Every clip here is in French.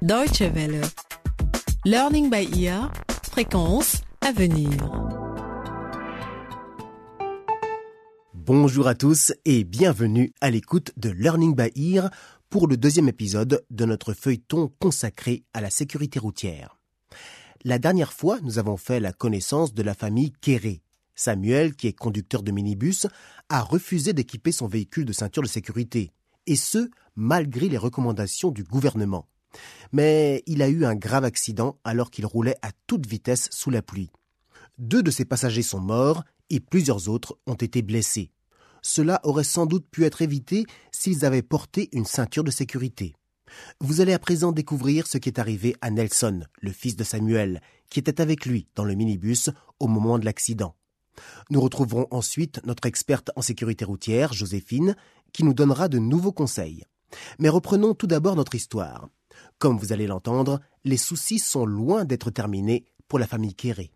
Deutsche Welle. Learning by ear. Fréquence à venir. Bonjour à tous et bienvenue à l'écoute de Learning by Ear pour le deuxième épisode de notre feuilleton consacré à la sécurité routière. La dernière fois, nous avons fait la connaissance de la famille Kéré. Samuel, qui est conducteur de minibus, a refusé d'équiper son véhicule de ceinture de sécurité, et ce, malgré les recommandations du gouvernement. Mais il a eu un grave accident alors qu'il roulait à toute vitesse sous la pluie. Deux de ses passagers sont morts et plusieurs autres ont été blessés. Cela aurait sans doute pu être évité s'ils avaient porté une ceinture de sécurité. Vous allez à présent découvrir ce qui est arrivé à Nelson, le fils de Samuel, qui était avec lui dans le minibus au moment de l'accident. Nous retrouverons ensuite notre experte en sécurité routière, Joséphine, qui nous donnera de nouveaux conseils. Mais reprenons tout d'abord notre histoire. Comme vous allez l'entendre, les soucis sont loin d'être terminés pour la famille Kéré.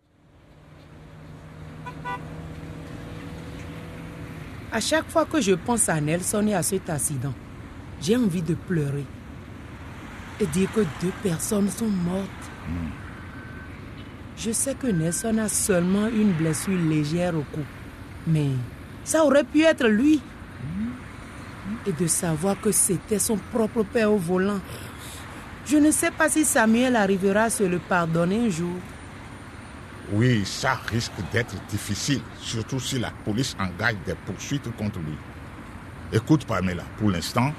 À chaque fois que je pense à Nelson et à cet accident, j'ai envie de pleurer et dire que deux personnes sont mortes. Je sais que Nelson a seulement une blessure légère au cou, mais ça aurait pu être lui. Et de savoir que c'était son propre père au volant. Je ne sais pas si Samuel arrivera à se le pardonner un jour. Oui, ça risque d'être difficile, surtout si la police engage des poursuites contre lui. Écoute, Pamela, pour l'instant,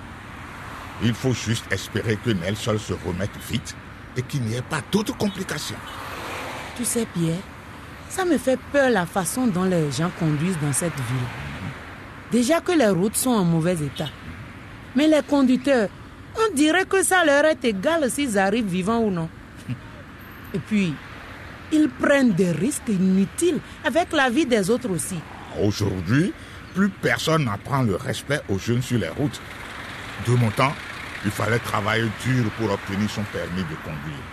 il faut juste espérer que Nelson se remette vite et qu'il n'y ait pas d'autres complications. Tu sais, Pierre, ça me fait peur la façon dont les gens conduisent dans cette ville. Déjà que les routes sont en mauvais état. Mais les conducteurs, on dirait que ça leur est égal s'ils arrivent vivants ou non. Et puis, ils prennent des risques inutiles avec la vie des autres aussi. Aujourd'hui, plus personne n'apprend le respect aux jeunes sur les routes. De mon temps, il fallait travailler dur pour obtenir son permis de conduire.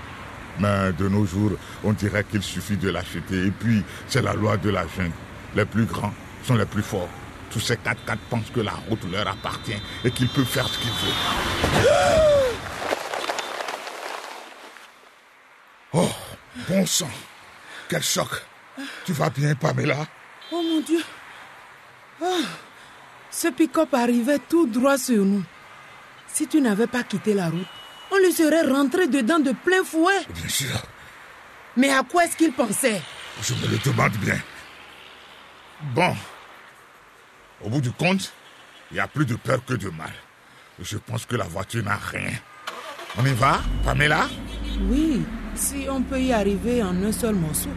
Mais de nos jours, on dirait qu'il suffit de l'acheter et puis c'est la loi de la jungle. Les plus grands sont les plus forts. Tous ces 4x4 pensent que la route leur appartient et qu'ils peuvent faire ce qu'ils veulent. Oh, bon sang. Quel choc. Tu vas bien, Pamela? Oh mon Dieu. Ah, ce pick-up arrivait tout droit sur nous. Si tu n'avais pas quitté la route, on lui serait rentré dedans de plein fouet. Bien sûr. Mais à quoi est-ce qu'il pensait? Je me le demande bien. Bon. Au bout du compte, il y a plus de peur que de mal. Je pense que la voiture n'a rien. On y va, Pamela? Oui, si on peut y arriver en un seul morceau.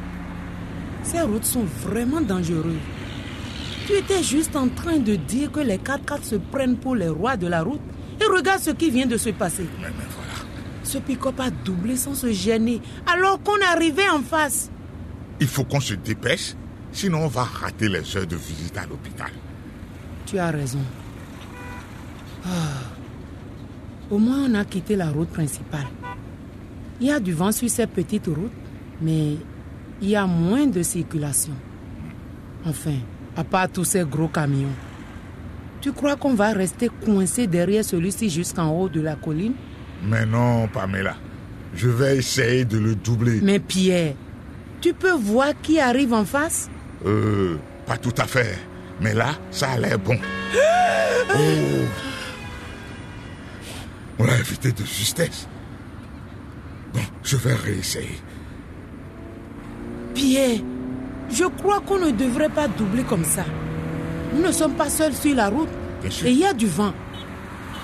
Ces routes sont vraiment dangereuses. Tu étais juste en train de dire que les 4x4 se prennent pour les rois de la route. Et regarde ce qui vient de se passer. Mais, mais voilà. Ce pick-up a doublé sans se gêner, alors qu'on arrivait en face. Il faut qu'on se dépêche, sinon on va rater les heures de visite à l'hôpital. Tu as raison. Ah. Au moins, on a quitté la route principale. Il y a du vent sur cette petite route, mais il y a moins de circulation. Enfin, à part tous ces gros camions. Tu crois qu'on va rester coincé derrière celui-ci jusqu'en haut de la colline? Mais non, Pamela. Je vais essayer de le doubler. Mais Pierre, tu peux voir qui arrive en face? Euh, pas tout à fait. Mais là, ça a l'air bon. Oh. On l'a évité de justesse. Bon, je vais réessayer. Pierre, je crois qu'on ne devrait pas doubler comme ça. Nous ne sommes pas seuls sur la route. Bien sûr. Et il y a du vent.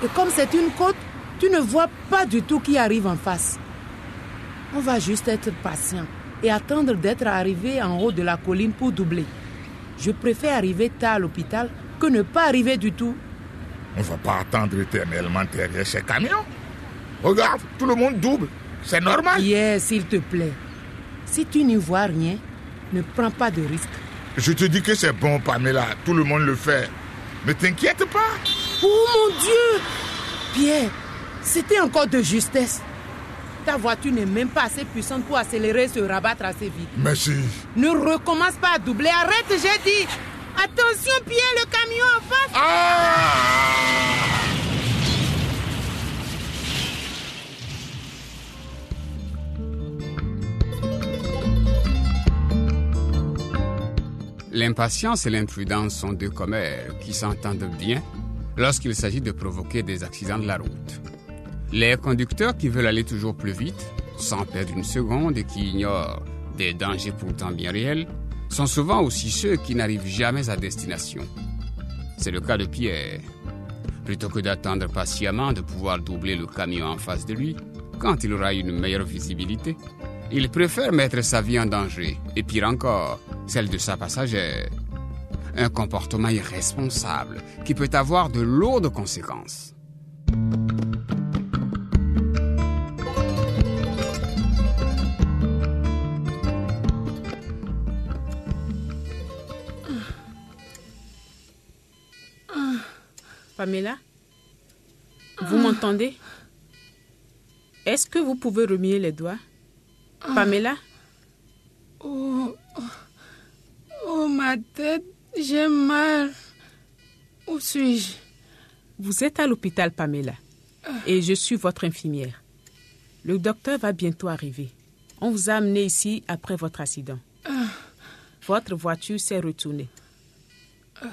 Et comme c'est une côte, tu ne vois pas du tout qui arrive en face. On va juste être patient et attendre d'être arrivé en haut de la colline pour doubler. Je préfère arriver tard à l'hôpital que ne pas arriver du tout. On va pas attendre éternellement derrière ces camions. Regarde, tout le monde double. C'est normal. Pierre, s'il te plaît, si tu n'y vois rien, ne prends pas de risque. Je te dis que c'est bon, Pamela. Tout le monde le fait. Ne t'inquiète pas. Oh mon Dieu Pierre, c'était encore de justesse ta voiture n'est même pas assez puissante pour accélérer et se rabattre assez vite. Merci. Ne recommence pas à doubler. Arrête, j'ai dit. Attention, Pierre, le camion en face. Ah! L'impatience et l'imprudence sont deux commères qui s'entendent bien lorsqu'il s'agit de provoquer des accidents de la route. Les conducteurs qui veulent aller toujours plus vite, sans perdre une seconde et qui ignorent des dangers pourtant bien réels, sont souvent aussi ceux qui n'arrivent jamais à destination. C'est le cas de Pierre. Plutôt que d'attendre patiemment de pouvoir doubler le camion en face de lui, quand il aura une meilleure visibilité, il préfère mettre sa vie en danger, et pire encore, celle de sa passagère. Un comportement irresponsable qui peut avoir de lourdes conséquences. Pamela, vous m'entendez? Est-ce que vous pouvez remuer les doigts? Pamela? Oh, oh, oh, ma tête, j'ai mal. Où suis-je? Vous êtes à l'hôpital, Pamela, et je suis votre infirmière. Le docteur va bientôt arriver. On vous a amené ici après votre accident. Votre voiture s'est retournée.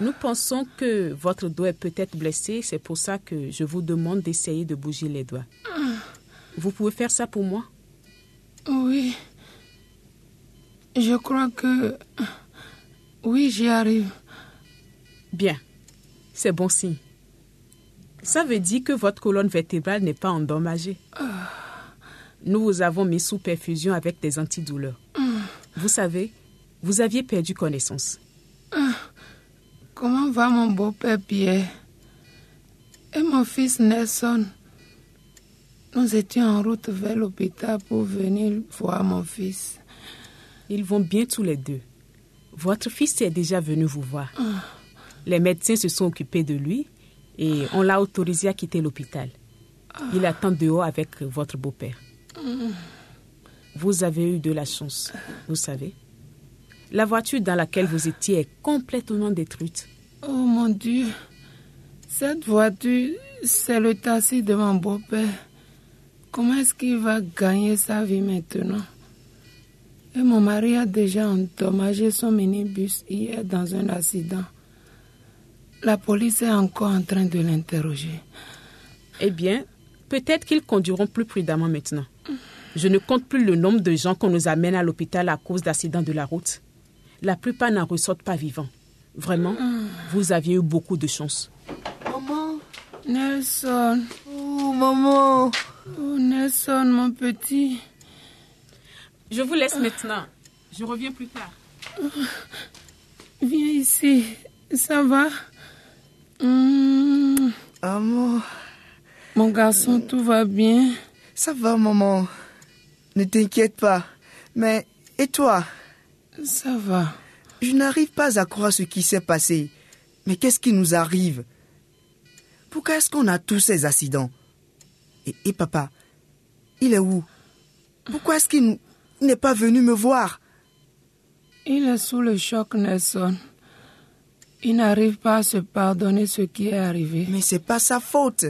Nous pensons que votre doigt est peut-être blessé, c'est pour ça que je vous demande d'essayer de bouger les doigts. Vous pouvez faire ça pour moi? Oui. Je crois que... Oui, j'y arrive. Bien, c'est bon signe. Ça veut dire que votre colonne vertébrale n'est pas endommagée. Nous vous avons mis sous perfusion avec des antidouleurs. Vous savez, vous aviez perdu connaissance. Comment va mon beau-père Pierre? Et mon fils Nelson? Nous étions en route vers l'hôpital pour venir voir mon fils. Ils vont bien tous les deux. Votre fils est déjà venu vous voir. Les médecins se sont occupés de lui et on l'a autorisé à quitter l'hôpital. Il attend dehors avec votre beau-père. Vous avez eu de la chance, vous savez. La voiture dans laquelle vous étiez est complètement détruite. Oh mon Dieu, cette voiture, c'est le taxi de mon beau-père. Comment est-ce qu'il va gagner sa vie maintenant? Et mon mari a déjà endommagé son minibus hier dans un accident. La police est encore en train de l'interroger. Eh bien, peut-être qu'ils conduiront plus prudemment maintenant. Je ne compte plus le nombre de gens qu'on nous amène à l'hôpital à cause d'accidents de la route. La plupart n'en ressortent pas vivants. Vraiment, vous aviez eu beaucoup de chance. Maman Nelson. Oh, maman. Oh, Nelson, mon petit. Je vous laisse maintenant. Je reviens plus tard. Viens ici. Ça va? Hmm, Maman. Mon garçon, tout va bien Ça va, maman. Ne t'inquiète pas. Mais, et toi? Ça va. Je n'arrive pas à croire ce qui s'est passé. Mais qu'est-ce qui nous arrive? Pourquoi est-ce qu'on a tous ces accidents? Et, et papa, il est où? Pourquoi est-ce qu'il n'est pas venu me voir? Il est sous le choc, Nelson. Il n'arrive pas à se pardonner ce qui est arrivé. Mais c'est pas sa faute.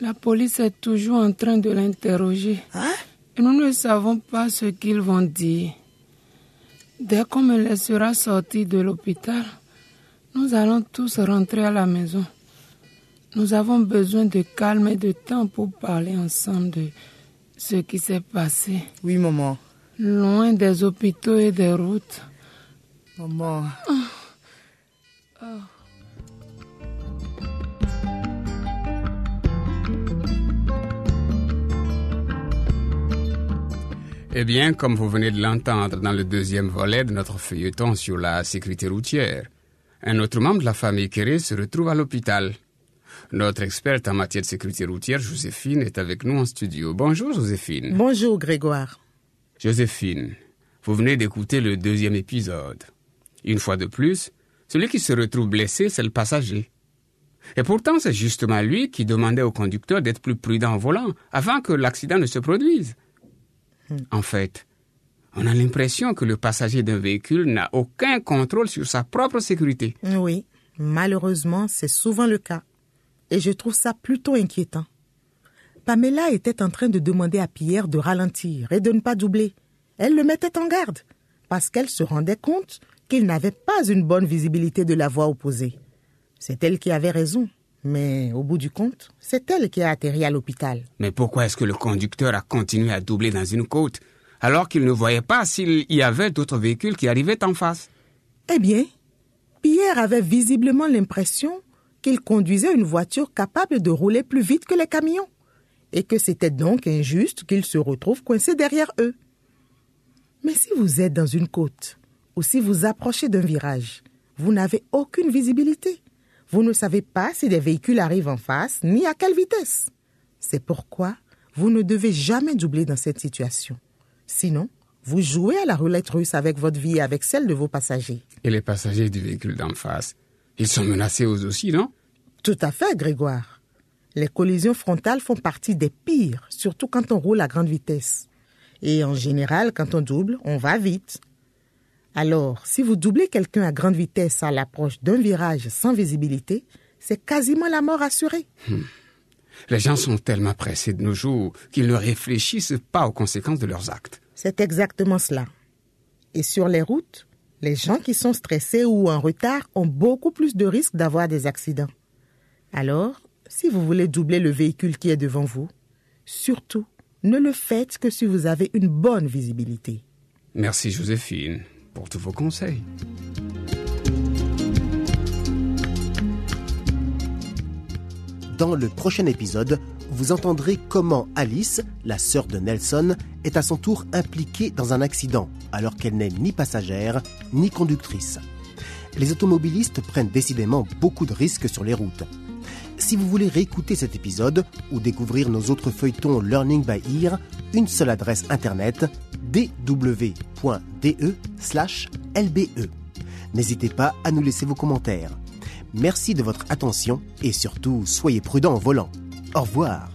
La police est toujours en train de l'interroger. Hein? Et nous ne savons pas ce qu'ils vont dire. Dès qu'on me laissera sortir de l'hôpital, nous allons tous rentrer à la maison. Nous avons besoin de calme et de temps pour parler ensemble de ce qui s'est passé. Oui, maman. Loin des hôpitaux et des routes. Maman. Eh bien, comme vous venez de l'entendre dans le deuxième volet de notre feuilleton sur la sécurité routière, un autre membre de la famille Kéré se retrouve à l'hôpital. Notre experte en matière de sécurité routière, Joséphine, est avec nous en studio. Bonjour, Joséphine. Bonjour Grégoire. Joséphine, vous venez d'écouter le deuxième épisode. Une fois de plus, celui qui se retrouve blessé, c'est le passager. Et pourtant, c'est justement lui qui demandait au conducteur d'être plus prudent au volant avant que l'accident ne se produise. En fait, on a l'impression que le passager d'un véhicule n'a aucun contrôle sur sa propre sécurité. Oui, malheureusement, c'est souvent le cas. Et je trouve ça plutôt inquiétant. Pamela était en train de demander à Pierre de ralentir et de ne pas doubler. Elle le mettait en garde parce qu'elle se rendait compte qu'il n'avait pas une bonne visibilité de la voie opposée. C'est elle qui avait raison. Mais au bout du compte, c'est elle qui a atterri à l'hôpital. Mais pourquoi est-ce que le conducteur a continué à doubler dans une côte alors qu'il ne voyait pas s'il y avait d'autres véhicules qui arrivaient en face? Eh bien, Pierre avait visiblement l'impression qu'il conduisait une voiture capable de rouler plus vite que les camions, et que c'était donc injuste qu'il se retrouve coincé derrière eux. Mais si vous êtes dans une côte, ou si vous approchez d'un virage, vous n'avez aucune visibilité. Vous ne savez pas si des véhicules arrivent en face, ni à quelle vitesse. C'est pourquoi vous ne devez jamais doubler dans cette situation. Sinon, vous jouez à la roulette russe avec votre vie et avec celle de vos passagers. Et les passagers du véhicule d'en face, ils sont menacés eux aussi, non? Tout à fait, Grégoire. Les collisions frontales font partie des pires, surtout quand on roule à grande vitesse. Et en général, quand on double, on va vite. Alors, si vous doublez quelqu'un à grande vitesse à l'approche d'un virage sans visibilité, c'est quasiment la mort assurée. Les gens sont tellement pressés de nos jours qu'ils ne réfléchissent pas aux conséquences de leurs actes. C'est exactement cela. Et sur les routes, les gens qui sont stressés ou en retard ont beaucoup plus de risques d'avoir des accidents. Alors, si vous voulez doubler le véhicule qui est devant vous, surtout, ne le faites que si vous avez une bonne visibilité. Merci Joséphine pour tous vos conseils. Dans le prochain épisode, vous entendrez comment Alice, la sœur de Nelson, est à son tour impliquée dans un accident, alors qu'elle n'est ni passagère ni conductrice. Les automobilistes prennent décidément beaucoup de risques sur les routes. Si vous voulez réécouter cet épisode ou découvrir nos autres feuilletons Learning by Ear, une seule adresse internet dw.de/lbe. N'hésitez pas à nous laisser vos commentaires. Merci de votre attention et surtout soyez prudents en volant. Au revoir.